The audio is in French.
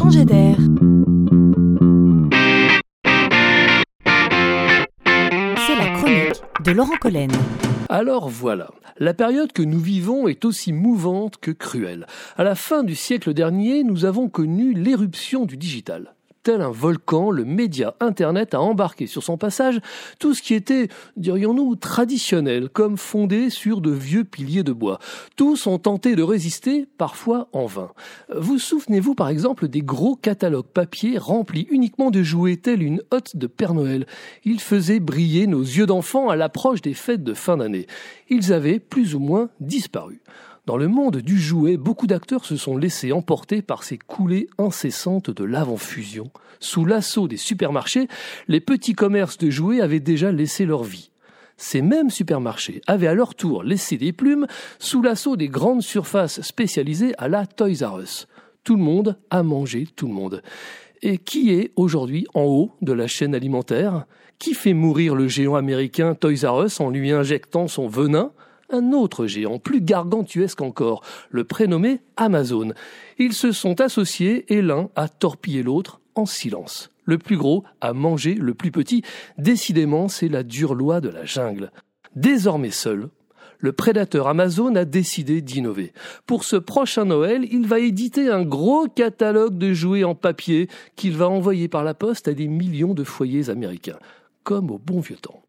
changer d'air. C'est la chronique de Laurent Collen. Alors voilà, la période que nous vivons est aussi mouvante que cruelle. À la fin du siècle dernier, nous avons connu l'éruption du digital tel un volcan, le média Internet a embarqué sur son passage tout ce qui était, dirions-nous, traditionnel, comme fondé sur de vieux piliers de bois. Tous ont tenté de résister, parfois en vain. Vous souvenez-vous par exemple des gros catalogues papier remplis uniquement de jouets tels une hotte de Père Noël Ils faisaient briller nos yeux d'enfants à l'approche des fêtes de fin d'année. Ils avaient plus ou moins disparu. Dans le monde du jouet, beaucoup d'acteurs se sont laissés emporter par ces coulées incessantes de l'avant-fusion. Sous l'assaut des supermarchés, les petits commerces de jouets avaient déjà laissé leur vie. Ces mêmes supermarchés avaient à leur tour laissé des plumes sous l'assaut des grandes surfaces spécialisées à la Toys R Us. Tout le monde a mangé tout le monde. Et qui est aujourd'hui en haut de la chaîne alimentaire? Qui fait mourir le géant américain Toys R Us en lui injectant son venin? Un autre géant, plus gargantuesque encore, le prénommé Amazon. Ils se sont associés et l'un a torpillé l'autre en silence. Le plus gros a mangé le plus petit. Décidément, c'est la dure loi de la jungle. Désormais seul, le prédateur Amazon a décidé d'innover. Pour ce prochain Noël, il va éditer un gros catalogue de jouets en papier qu'il va envoyer par la poste à des millions de foyers américains, comme au bon vieux temps.